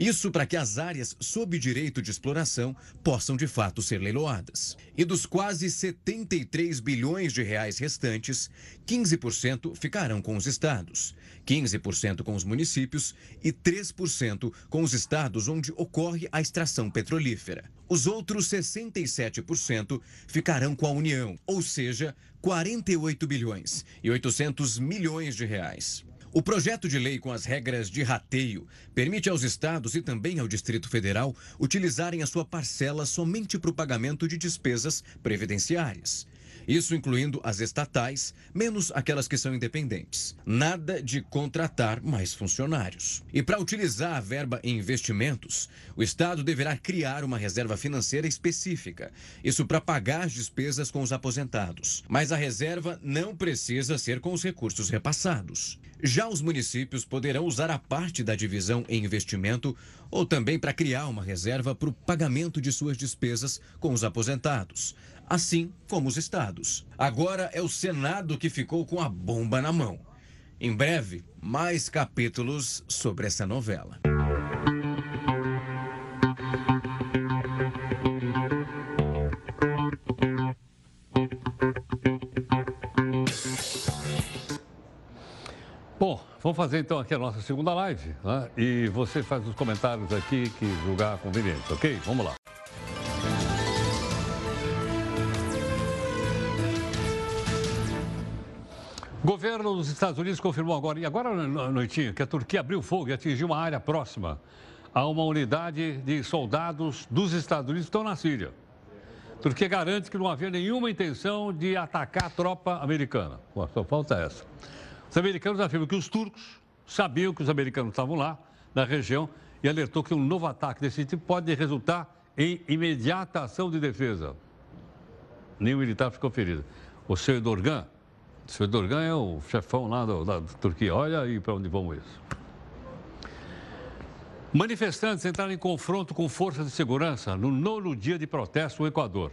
Isso para que as áreas sob direito de exploração possam de fato ser leiloadas. E dos quase 73 bilhões de reais restantes, 15% ficarão com os estados, 15% com os municípios e 3% com os estados onde ocorre a extração petrolífera. Os outros 67% ficarão com a União, ou seja, 48 bilhões e 800 milhões de reais. O projeto de lei com as regras de rateio permite aos estados e também ao Distrito Federal utilizarem a sua parcela somente para o pagamento de despesas previdenciárias. Isso incluindo as estatais, menos aquelas que são independentes. Nada de contratar mais funcionários. E para utilizar a verba em investimentos, o Estado deverá criar uma reserva financeira específica. Isso para pagar as despesas com os aposentados. Mas a reserva não precisa ser com os recursos repassados. Já os municípios poderão usar a parte da divisão em investimento ou também para criar uma reserva para o pagamento de suas despesas com os aposentados, assim como os estados. Agora é o Senado que ficou com a bomba na mão. Em breve, mais capítulos sobre essa novela. Vamos fazer então aqui a nossa segunda live. Né? E você faz os comentários aqui que julgar conveniente, ok? Vamos lá. Governo dos Estados Unidos confirmou agora, e agora à noitinha, que a Turquia abriu fogo e atingiu uma área próxima a uma unidade de soldados dos Estados Unidos que estão na Síria. A Turquia garante que não havia nenhuma intenção de atacar a tropa americana. só falta essa. Os americanos afirmam que os turcos sabiam que os americanos estavam lá, na região, e alertou que um novo ataque desse tipo pode resultar em imediata ação de defesa. Nenhum militar ficou ferido. O seu Edorgan, o seu Edorgan é o chefão lá do, da Turquia. Olha aí para onde vamos isso. Manifestantes entraram em confronto com forças de segurança no nono dia de protesto no Equador.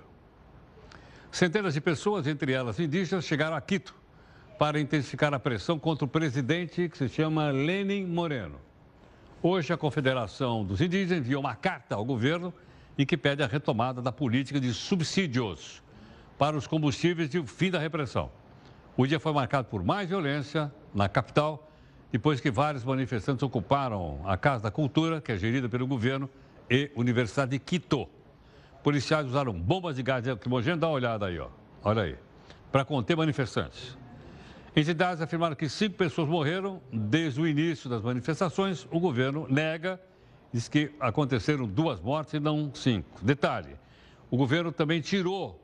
Centenas de pessoas, entre elas indígenas, chegaram a Quito para intensificar a pressão contra o presidente que se chama Lenin Moreno. Hoje, a Confederação dos Indígenas enviou uma carta ao governo em que pede a retomada da política de subsídios para os combustíveis e o fim da repressão. O dia foi marcado por mais violência na capital, depois que vários manifestantes ocuparam a Casa da Cultura, que é gerida pelo governo, e Universidade de Quito. Policiais usaram bombas de gás lacrimogêneo, dá uma olhada aí, ó. olha aí, para conter manifestantes. Entidades afirmaram que cinco pessoas morreram desde o início das manifestações. O governo nega, diz que aconteceram duas mortes e não cinco. Detalhe: o governo também tirou,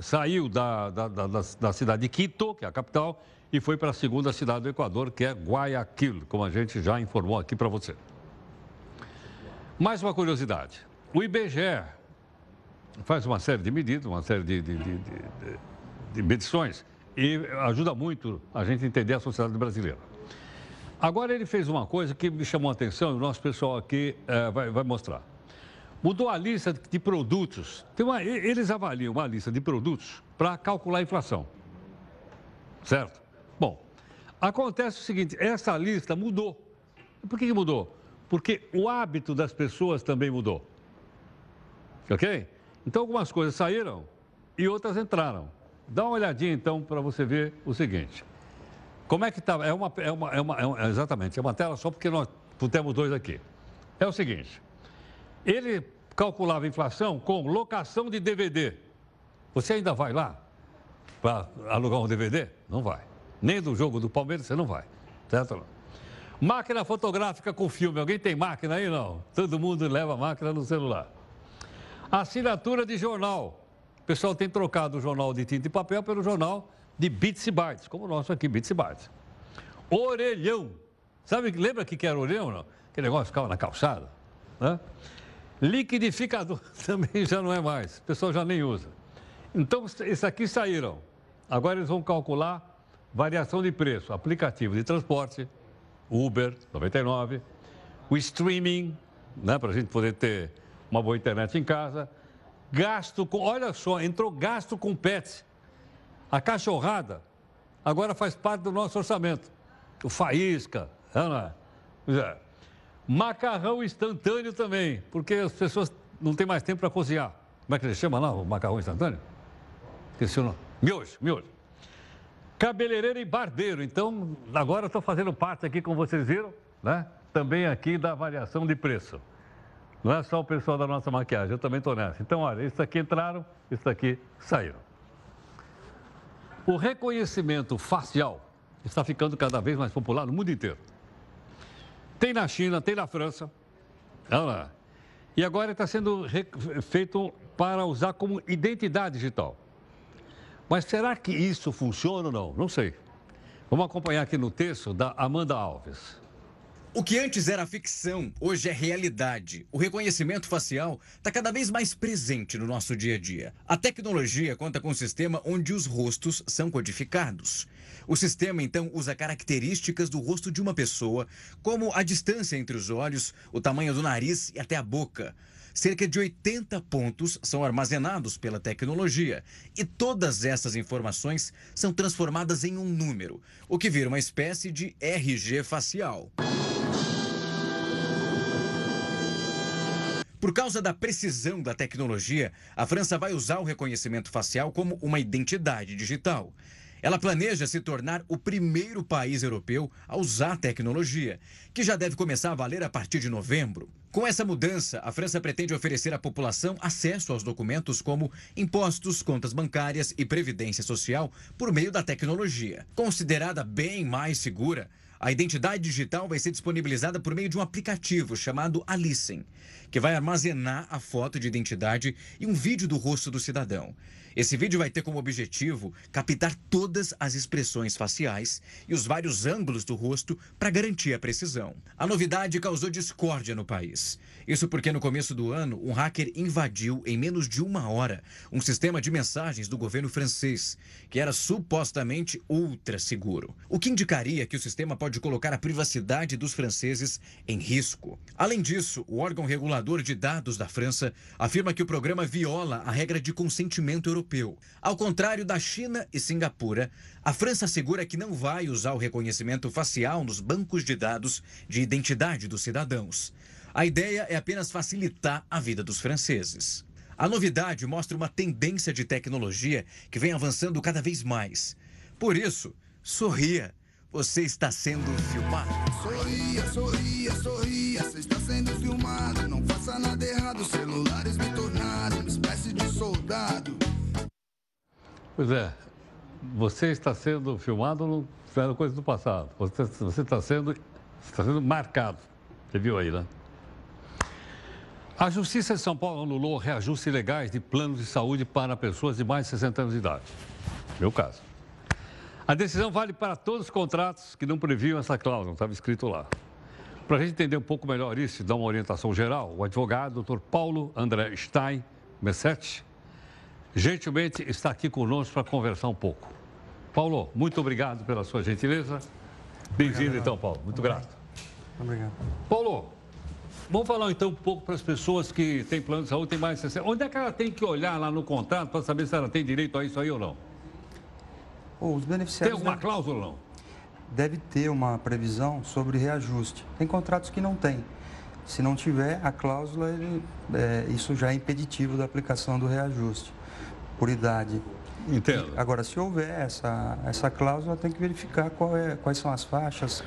saiu da, da, da, da cidade de Quito, que é a capital, e foi para a segunda cidade do Equador, que é Guayaquil, como a gente já informou aqui para você. Mais uma curiosidade: o IBGE faz uma série de medidas, uma série de, de, de, de medições e ajuda muito a gente entender a sociedade brasileira. Agora ele fez uma coisa que me chamou a atenção e o nosso pessoal aqui é, vai, vai, mostrar. Mudou a lista de produtos. Uma, eles avaliam uma lista de produtos para calcular a inflação. Certo? Bom, acontece o seguinte: essa lista mudou. Por que, que mudou? Porque o hábito das pessoas também mudou. Ok? Então algumas coisas saíram e outras entraram. Dá uma olhadinha então para você ver o seguinte. Como é que está? É uma, é, uma, é, uma, é uma, exatamente, é uma tela só porque nós temos dois aqui. É o seguinte, ele calculava a inflação com locação de DVD. Você ainda vai lá para alugar um DVD? Não vai. Nem do jogo do Palmeiras você não vai. Certo? Máquina fotográfica com filme. Alguém tem máquina aí? Não. Todo mundo leva máquina no celular. Assinatura de jornal. Pessoal tem trocado o jornal de tinta e papel pelo jornal de bits e bytes, como o nosso aqui, bits e bytes. Orelhão. Sabe, lembra que era orelhão, não? Aquele negócio ficava na calçada, né? Liquidificador também já não é mais, o pessoal já nem usa. Então, esses aqui saíram. Agora eles vão calcular variação de preço, aplicativo de transporte, Uber, 99, o streaming, né, para a gente poder ter uma boa internet em casa, gasto com, olha só, entrou gasto com pets. A cachorrada agora faz parte do nosso orçamento. O faísca, não é? é. Macarrão instantâneo também, porque as pessoas não têm mais tempo para cozinhar. Como é que ele chama lá, o macarrão instantâneo? Esqueci o nome. Miojo, miojo. Cabeleireiro e barbeiro. Então, agora estou fazendo parte aqui, como vocês viram, né? Também aqui da variação de preço. Não é só o pessoal da nossa maquiagem, eu também estou nessa. Então, olha, isso aqui entraram, isso aqui saíram. O reconhecimento facial está ficando cada vez mais popular no mundo inteiro. Tem na China, tem na França. Olha lá. E agora está sendo feito para usar como identidade digital. Mas será que isso funciona ou não? Não sei. Vamos acompanhar aqui no texto da Amanda Alves. O que antes era ficção, hoje é realidade. O reconhecimento facial está cada vez mais presente no nosso dia a dia. A tecnologia conta com um sistema onde os rostos são codificados. O sistema, então, usa características do rosto de uma pessoa, como a distância entre os olhos, o tamanho do nariz e até a boca. Cerca de 80 pontos são armazenados pela tecnologia e todas essas informações são transformadas em um número, o que vira uma espécie de RG facial. Por causa da precisão da tecnologia, a França vai usar o reconhecimento facial como uma identidade digital. Ela planeja se tornar o primeiro país europeu a usar a tecnologia, que já deve começar a valer a partir de novembro. Com essa mudança, a França pretende oferecer à população acesso aos documentos como impostos, contas bancárias e previdência social por meio da tecnologia. Considerada bem mais segura, a identidade digital vai ser disponibilizada por meio de um aplicativo chamado Alicem, que vai armazenar a foto de identidade e um vídeo do rosto do cidadão. Esse vídeo vai ter como objetivo captar todas as expressões faciais e os vários ângulos do rosto para garantir a precisão. A novidade causou discórdia no país. Isso porque no começo do ano, um hacker invadiu em menos de uma hora um sistema de mensagens do governo francês, que era supostamente ultra seguro. O que indicaria que o sistema pode colocar a privacidade dos franceses em risco. Além disso, o órgão regulador de dados da França afirma que o programa viola a regra de consentimento europeu europeu. Ao contrário da China e Singapura, a França assegura que não vai usar o reconhecimento facial nos bancos de dados de identidade dos cidadãos. A ideia é apenas facilitar a vida dos franceses. A novidade mostra uma tendência de tecnologia que vem avançando cada vez mais. Por isso, sorria. Você está sendo filmado. Sorria, sorria, sorria. Você está sendo filmado. Não faça nada errado. Celulares me Pois é, você está sendo filmado sendo coisa do passado. Você, você está, sendo, está sendo marcado. Você viu aí, né? A Justiça de São Paulo anulou reajustes legais de planos de saúde para pessoas de mais de 60 anos de idade. Meu caso. A decisão vale para todos os contratos que não previam essa cláusula, estava escrito lá. Para a gente entender um pouco melhor isso e dar uma orientação geral, o advogado Dr. Paulo André Stein Messetti gentilmente está aqui conosco para conversar um pouco. Paulo, muito obrigado pela sua gentileza. Bem-vindo, então, Paulo. Muito obrigado. grato. Obrigado. Paulo, vamos falar então um pouco para as pessoas que têm plano de saúde, tem mais de 60. Onde é que ela tem que olhar lá no contrato para saber se ela tem direito a isso aí ou não? os beneficiários. Tem alguma cláusula ou não? Deve ter uma previsão sobre reajuste. Tem contratos que não tem. Se não tiver a cláusula, ele, é, isso já é impeditivo da aplicação do reajuste por idade. Entendo. Agora, se houver essa, essa cláusula, tem que verificar qual é, quais são as faixas,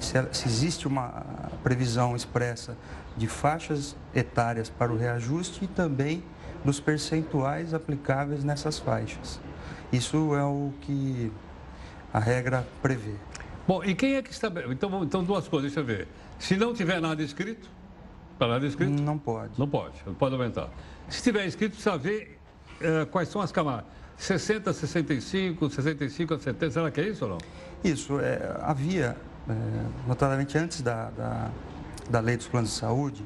se, se existe uma previsão expressa de faixas etárias para o reajuste e também dos percentuais aplicáveis nessas faixas. Isso é o que a regra prevê. Bom, e quem é que está. Então, então duas coisas, deixa eu ver. Se não tiver nada escrito, está nada escrito? Não pode. Não pode, não pode aumentar. Se tiver escrito, precisa ver uh, quais são as camadas. 60, 65, 65 a 70, será que é isso ou não? Isso, é, havia, é, notadamente antes da, da, da Lei dos Planos de Saúde,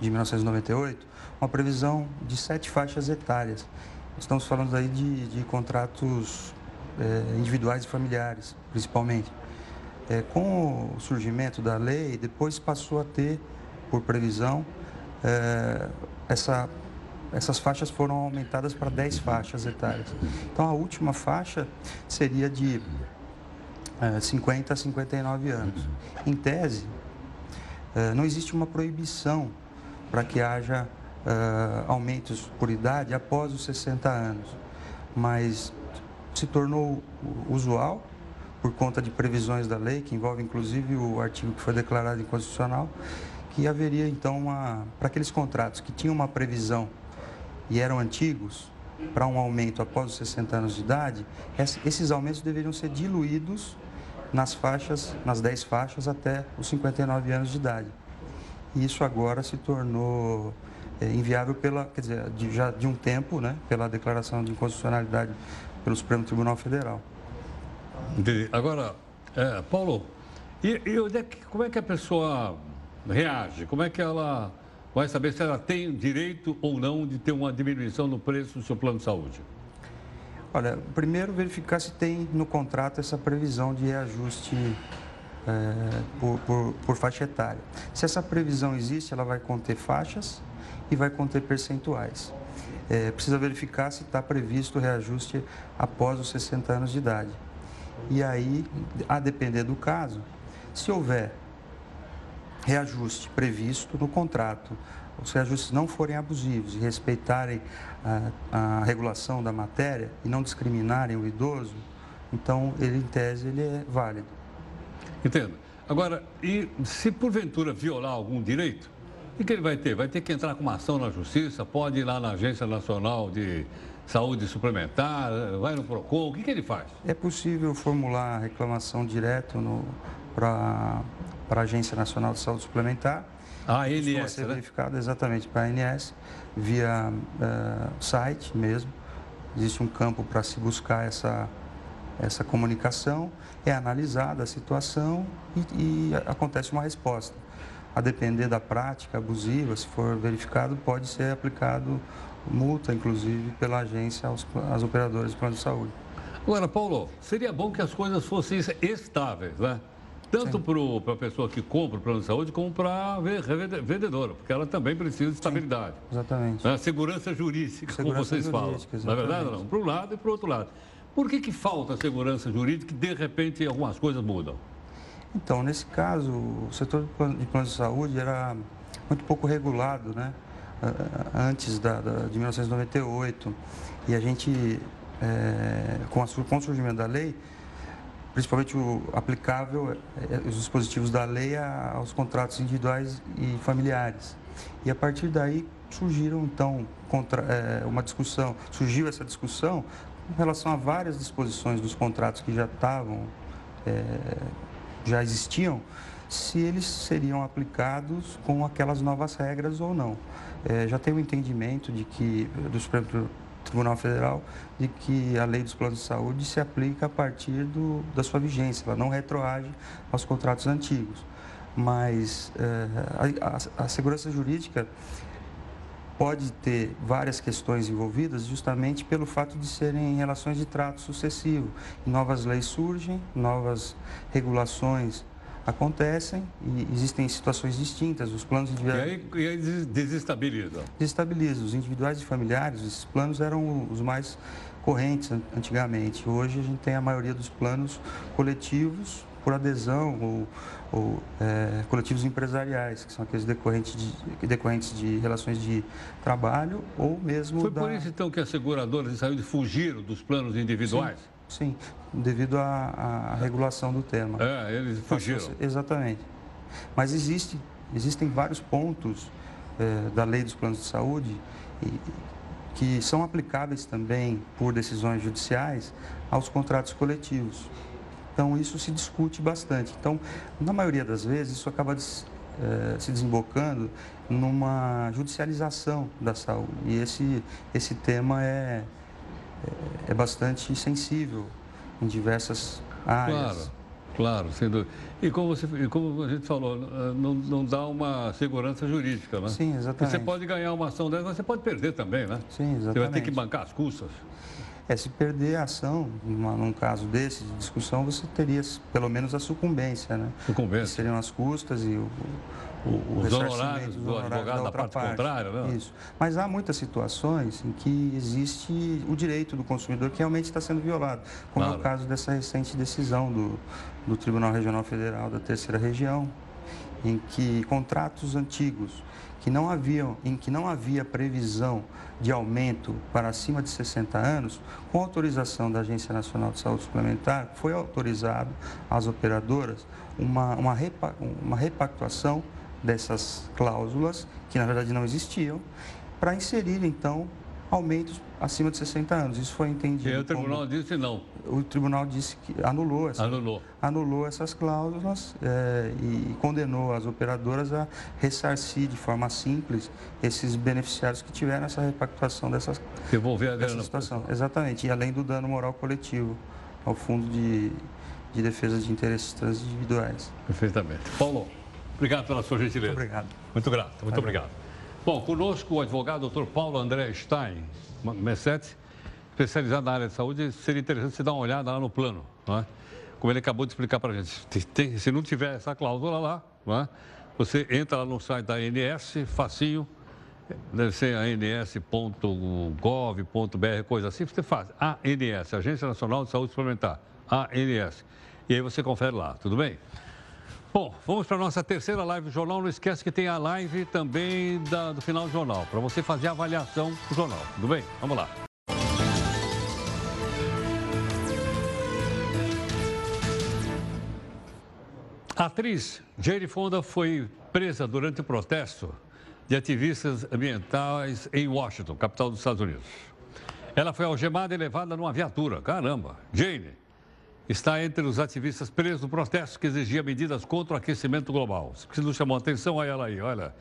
de 1998, uma previsão de sete faixas etárias. Estamos falando aí de, de contratos é, individuais e familiares, principalmente. É, com o surgimento da lei, depois passou a ter, por previsão, é, essa, essas faixas foram aumentadas para 10 faixas etárias. Então, a última faixa seria de 50 a 59 anos. Em tese, não existe uma proibição para que haja aumentos por idade após os 60 anos, mas se tornou usual por conta de previsões da lei, que envolve inclusive o artigo que foi declarado inconstitucional, que haveria então uma. para aqueles contratos que tinham uma previsão e eram antigos, para um aumento após os 60 anos de idade, esses aumentos deveriam ser diluídos nas faixas, nas 10 faixas até os 59 anos de idade. E isso agora se tornou é, inviável pela, quer dizer, de, já de um tempo, né, pela declaração de inconstitucionalidade pelo Supremo Tribunal Federal. Entendi. Agora, é, Paulo, e, e é como é que a pessoa reage? Como é que ela vai saber se ela tem direito ou não de ter uma diminuição no preço do seu plano de saúde? Olha, primeiro verificar se tem no contrato essa previsão de reajuste é, por, por, por, faixa etária. Se essa previsão existe, ela vai conter faixas e vai conter percentuais é, precisa verificar se está previsto o reajuste após os 60 anos de idade. E aí, a depender do caso, se houver reajuste previsto no contrato, os reajustes não forem abusivos e respeitarem a, a regulação da matéria e não discriminarem o idoso, então ele, em tese, ele é válido. Entendo. Agora, e se porventura violar algum direito, o que ele vai ter? Vai ter que entrar com uma ação na justiça, pode ir lá na Agência Nacional de Saúde Suplementar, vai no PROCON, o que, que ele faz? É possível formular reclamação direto para a Agência Nacional de Saúde Suplementar. A ANS, ser né? verificado exatamente para a ANS, via uh, site mesmo. Existe um campo para se buscar essa, essa comunicação, é analisada a situação e, e acontece uma resposta a depender da prática abusiva, se for verificado, pode ser aplicado multa, inclusive, pela agência aos, às operadoras de plano de saúde. Agora, Paulo, seria bom que as coisas fossem estáveis, né? Tanto para a pessoa que compra o plano de saúde, como para a vendedora, porque ela também precisa de estabilidade. Sim, exatamente. Né? Segurança jurídica, Segurança como vocês falam. Exatamente. Na é verdade, não. Para um lado e para o outro lado. Por que, que falta segurança jurídica e, de repente, algumas coisas mudam? Então, nesse caso, o setor de plano de saúde era muito pouco regulado, né? Antes da, da de 1998. E a gente, é, com, a, com o surgimento da lei, principalmente o aplicável, é, os dispositivos da lei aos contratos individuais e familiares. E a partir daí surgiram, então, contra, é, uma discussão, surgiu essa discussão com relação a várias disposições dos contratos que já estavam é, já existiam, se eles seriam aplicados com aquelas novas regras ou não. É, já tem o um entendimento de que, do Supremo Tribunal Federal, de que a lei dos planos de saúde se aplica a partir do, da sua vigência, ela não retroage aos contratos antigos. Mas é, a, a, a segurança jurídica pode ter várias questões envolvidas justamente pelo fato de serem relações de trato sucessivo. Novas leis surgem, novas regulações acontecem e existem situações distintas. Os planos individuais... E aí, e aí desestabiliza? Desestabiliza. Os individuais e familiares, esses planos eram os mais correntes antigamente. Hoje a gente tem a maioria dos planos coletivos por adesão ou, ou é, coletivos empresariais, que são aqueles decorrentes de, decorrentes de relações de trabalho ou mesmo Foi da... por isso, então, que as seguradoras de saúde fugiram dos planos individuais? Sim, sim devido à, à regulação do tema. É, eles fugiram. Exatamente. Mas existe, existem vários pontos é, da lei dos planos de saúde e, que são aplicáveis também por decisões judiciais aos contratos coletivos. Então, isso se discute bastante. Então, na maioria das vezes, isso acaba é, se desembocando numa judicialização da saúde. E esse, esse tema é, é, é bastante sensível em diversas áreas. Claro, claro, sem dúvida. E como, você, como a gente falou, não, não dá uma segurança jurídica, né? Sim, exatamente. Porque você pode ganhar uma ação dessa, mas você pode perder também, né? Sim, exatamente. Você vai ter que bancar as custas. É, se perder a ação, numa, num caso desse, de discussão, você teria pelo menos a sucumbência, né? Sucumbência. Que seriam as custas e o, o, os honorários do advogado da, parte, parte, contrária, né? Isso. Mas há muitas situações em que existe o direito do consumidor que realmente está sendo violado, como claro. é o caso dessa recente decisão do, do Tribunal Regional Federal da Terceira Região, em que contratos antigos que não haviam, em que não havia previsão de aumento para acima de 60 anos, com autorização da Agência Nacional de Saúde Suplementar, foi autorizado às operadoras uma, uma, repa, uma repactuação dessas cláusulas, que na verdade não existiam, para inserir então aumentos acima de 60 anos. Isso foi entendido. E o tribunal como... disse não. O tribunal disse que anulou, essa, anulou. anulou essas cláusulas é, e condenou as operadoras a ressarcir de forma simples esses beneficiários que tiveram essa repactuação dessas Devolver a dessa situação. Exatamente. E além do dano moral coletivo ao Fundo de, de Defesa de Interesses Transindividuais. Perfeitamente. Paulo, obrigado pela sua gentileza. Muito obrigado. Muito grato. Muito Valeu. obrigado. Bom, conosco o advogado Dr. Paulo André Stein, Messet, especializado na área de saúde. Seria interessante você dar uma olhada lá no plano, é? como ele acabou de explicar para a gente. Se não tiver essa cláusula lá, é? você entra lá no site da ANS, facinho, deve ser ans.gov.br, coisa assim, você faz ANS, Agência Nacional de Saúde Suplementar, ANS. E aí você confere lá, tudo bem? Bom, vamos para a nossa terceira live do jornal. Não esquece que tem a live também da, do final do jornal, para você fazer a avaliação do jornal. Tudo bem? Vamos lá. A atriz Jane Fonda foi presa durante o protesto de ativistas ambientais em Washington, capital dos Estados Unidos. Ela foi algemada e levada numa viatura. Caramba! Jane está entre os ativistas presos no protesto que exigia medidas contra o aquecimento global. Se não chamou atenção a ela aí, olha.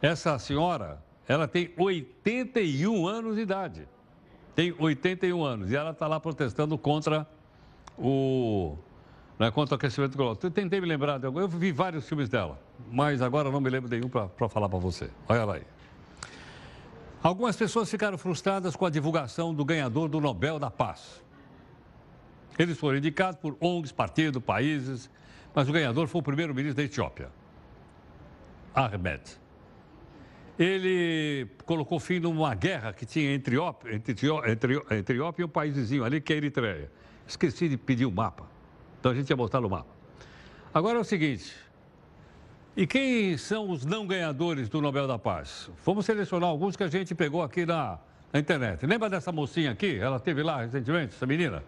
Essa senhora, ela tem 81 anos de idade. Tem 81 anos e ela está lá protestando contra o, né, contra o aquecimento global. Eu tentei me lembrar de algum, eu vi vários filmes dela, mas agora não me lembro de nenhum para falar para você. Olha ela aí. Algumas pessoas ficaram frustradas com a divulgação do ganhador do Nobel da Paz. Eles foram indicados por ONGs, partidos, países, mas o ganhador foi o primeiro-ministro da Etiópia, Ahmed. Ele colocou fim numa guerra que tinha entre, entre, entre, entre Etiópia e um país vizinho ali, que é a Eritreia. Esqueci de pedir o mapa, então a gente ia botar no mapa. Agora é o seguinte, e quem são os não ganhadores do Nobel da Paz? Vamos selecionar alguns que a gente pegou aqui na, na internet. Lembra dessa mocinha aqui? Ela esteve lá recentemente, essa menina?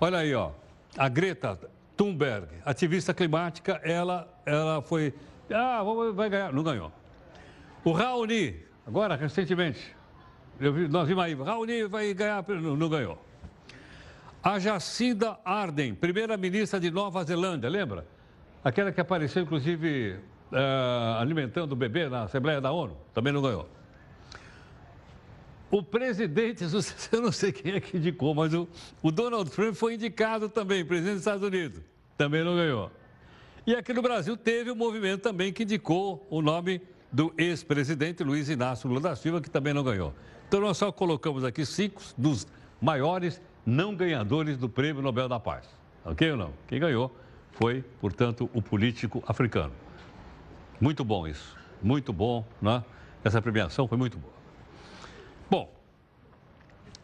Olha aí, ó. A Greta Thunberg, ativista climática, ela, ela foi. Ah, vai ganhar. Não ganhou. O Raoni, agora, recentemente, vi, nós vimos aí, Raoni vai ganhar, não, não ganhou. A Jacinda Arden, primeira-ministra de Nova Zelândia, lembra? Aquela que apareceu, inclusive, uh, alimentando o bebê na Assembleia da ONU, também não ganhou. O presidente, eu não sei quem é que indicou, mas o, o Donald Trump foi indicado também, presidente dos Estados Unidos. Também não ganhou. E aqui no Brasil teve um movimento também que indicou o nome do ex-presidente Luiz Inácio Lula da Silva, que também não ganhou. Então nós só colocamos aqui cinco dos maiores não ganhadores do Prêmio Nobel da Paz. Ok ou não? Quem ganhou foi, portanto, o político africano. Muito bom isso. Muito bom, né? Essa premiação foi muito boa. Bom,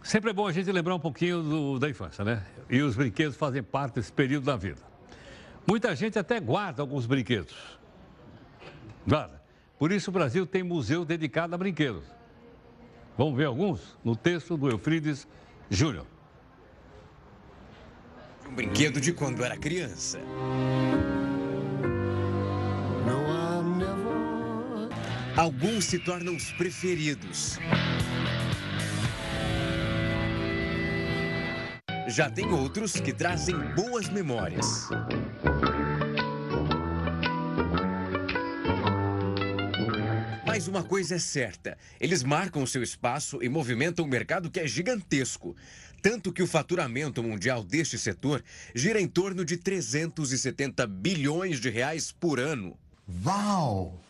sempre é bom a gente lembrar um pouquinho do, da infância, né? E os brinquedos fazem parte desse período da vida. Muita gente até guarda alguns brinquedos. Guarda. Por isso o Brasil tem museu dedicado a brinquedos. Vamos ver alguns no texto do Eufrides Júnior. Um brinquedo de quando era criança. Alguns se tornam os preferidos. Já tem outros que trazem boas memórias. Mas uma coisa é certa: eles marcam seu espaço e movimentam um mercado que é gigantesco. Tanto que o faturamento mundial deste setor gira em torno de 370 bilhões de reais por ano. Uau!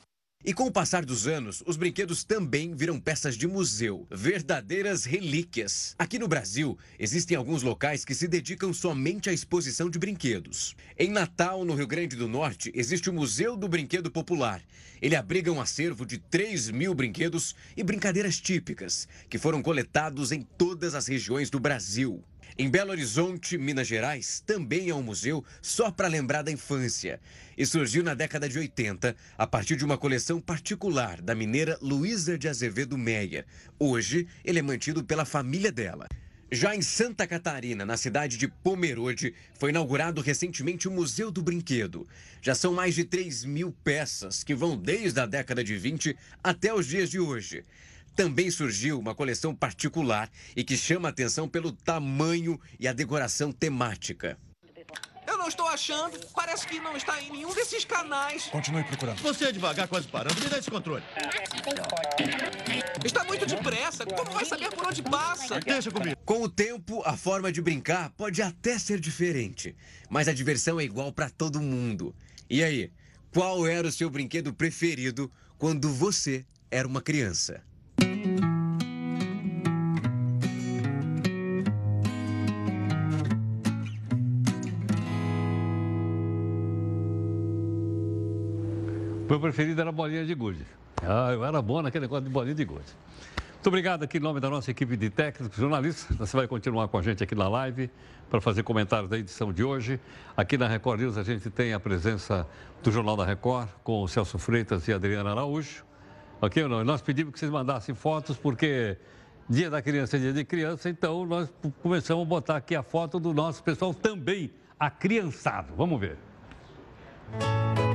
E com o passar dos anos, os brinquedos também viram peças de museu, verdadeiras relíquias. Aqui no Brasil, existem alguns locais que se dedicam somente à exposição de brinquedos. Em Natal, no Rio Grande do Norte, existe o Museu do Brinquedo Popular. Ele abriga um acervo de 3 mil brinquedos e brincadeiras típicas, que foram coletados em todas as regiões do Brasil. Em Belo Horizonte, Minas Gerais, também é um museu só para lembrar da infância. E surgiu na década de 80, a partir de uma coleção particular da mineira Luísa de Azevedo Meia. Hoje, ele é mantido pela família dela. Já em Santa Catarina, na cidade de Pomerode, foi inaugurado recentemente o Museu do Brinquedo. Já são mais de 3 mil peças que vão desde a década de 20 até os dias de hoje. Também surgiu uma coleção particular e que chama a atenção pelo tamanho e a decoração temática. Eu não estou achando. Parece que não está em nenhum desses canais. Continue procurando. Você é devagar, quase parando. Me dá esse controle. Está muito depressa. Como vai saber por onde passa? Deixa comigo. Com o tempo, a forma de brincar pode até ser diferente, mas a diversão é igual para todo mundo. E aí, qual era o seu brinquedo preferido quando você era uma criança? Meu preferido era a bolinha de gude. Ah, eu era bom naquele negócio de bolinha de gude. Muito obrigado aqui em nome da nossa equipe de técnicos, jornalistas. Você vai continuar com a gente aqui na live para fazer comentários da edição de hoje. Aqui na Record News a gente tem a presença do Jornal da Record com o Celso Freitas e a Adriana Araújo. Ok ou não? Nós pedimos que vocês mandassem fotos porque dia da criança é dia de criança, então nós começamos a botar aqui a foto do nosso pessoal também acriançado. Vamos ver. É